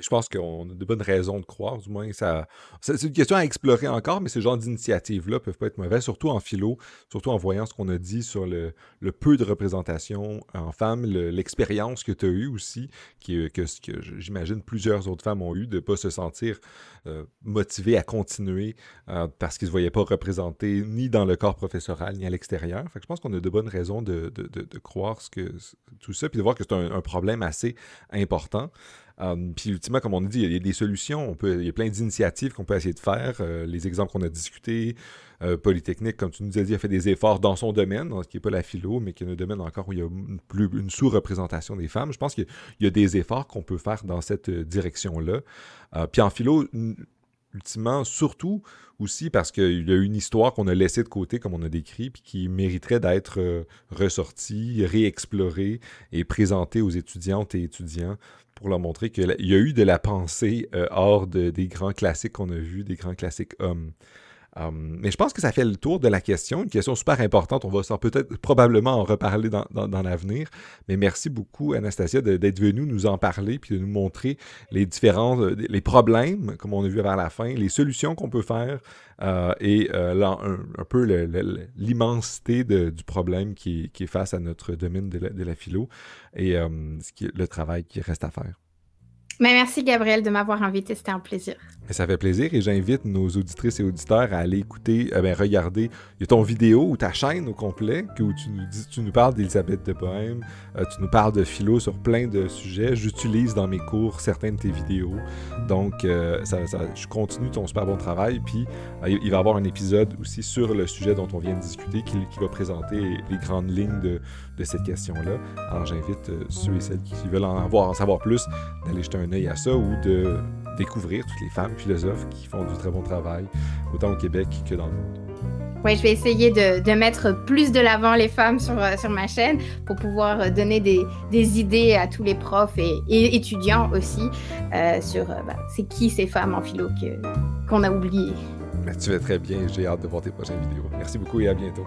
Je pense qu'on a de bonnes raisons de croire, du moins. ça C'est une question à explorer encore, mais ce genre d'initiatives-là peuvent pas être mauvaises, surtout en philo, surtout en voyant ce qu'on a dit sur le, peu de représentation en femmes, l'expérience que tu as eue aussi, que, j'imagine plusieurs autres femmes ont eu, de ne pas se sentir euh, motivées à continuer euh, parce qu'ils ne se voyaient pas représentés ni dans le corps professoral, ni à l'extérieur. je pense qu'on a de bonnes raisons de, croire tout ça, puis de voir que c'est un problème assez important. Um, puis ultimement, comme on a dit, il y a des solutions, il y a plein d'initiatives qu'on peut essayer de faire. Euh, les exemples qu'on a discutés, euh, Polytechnique, comme tu nous as dit, a fait des efforts dans son domaine, qui n'est pas la philo, mais qui est un domaine encore où il y a une, plus, une sous-représentation des femmes. Je pense qu'il y, a des efforts qu'on peut faire dans cette euh, direction-là. puis en philo, ultimement, surtout aussi parce qu'il y a une histoire qu'on a laissée de côté, comme on a décrit, puis qui mériterait d'être ressortie, réexplorée et présentée aux étudiantes et étudiants pour leur montrer qu'il y a eu de la pensée euh, hors des grands classiques qu'on a vus, des grands classiques hommes. Hum, mais je pense que ça fait le tour de la question, une question super importante. On va peut-être probablement en reparler dans, l'avenir. Mais merci beaucoup, Anastasia, d'être venue nous en parler puis de nous montrer les différents euh, les problèmes, comme on a vu vers la fin, les solutions qu'on peut faire euh, et un, peu l'immensité du problème qui, est face à notre domaine de la, philo et hum, le travail qui reste à faire. Merci Gabriel de m'avoir invité, c'était un plaisir. ça fait plaisir et j'invite nos auditrices et auditeurs à aller écouter, euh, ben, regarder ton vidéo ou ta chaîne au complet où tu nous, parles d'Elisabeth de Bohème, euh, tu nous parles de philo sur plein de sujets. J'utilise dans mes cours certaines de tes vidéos. Donc, euh, je continue ton super bon travail. Puis, il va y avoir un épisode aussi sur le sujet dont on vient de discuter qui, va présenter les grandes lignes de, de cette question-là. Alors, j'invite ceux et celles qui veulent en, avoir, en savoir plus d'aller jeter un œil à ça ou de découvrir toutes les femmes philosophes qui font du très bon travail, autant au Québec que dans le monde. Oui, je vais essayer de, mettre plus de l'avant les femmes sur, euh, sur ma chaîne pour pouvoir euh, donner des, des idées à tous les profs et, étudiants aussi euh, sur bah, c'est qui ces femmes en philo qu'on a oubliées. Ben, tu vas très bien, j'ai hâte de voir tes prochaines vidéos. Merci beaucoup et à bientôt.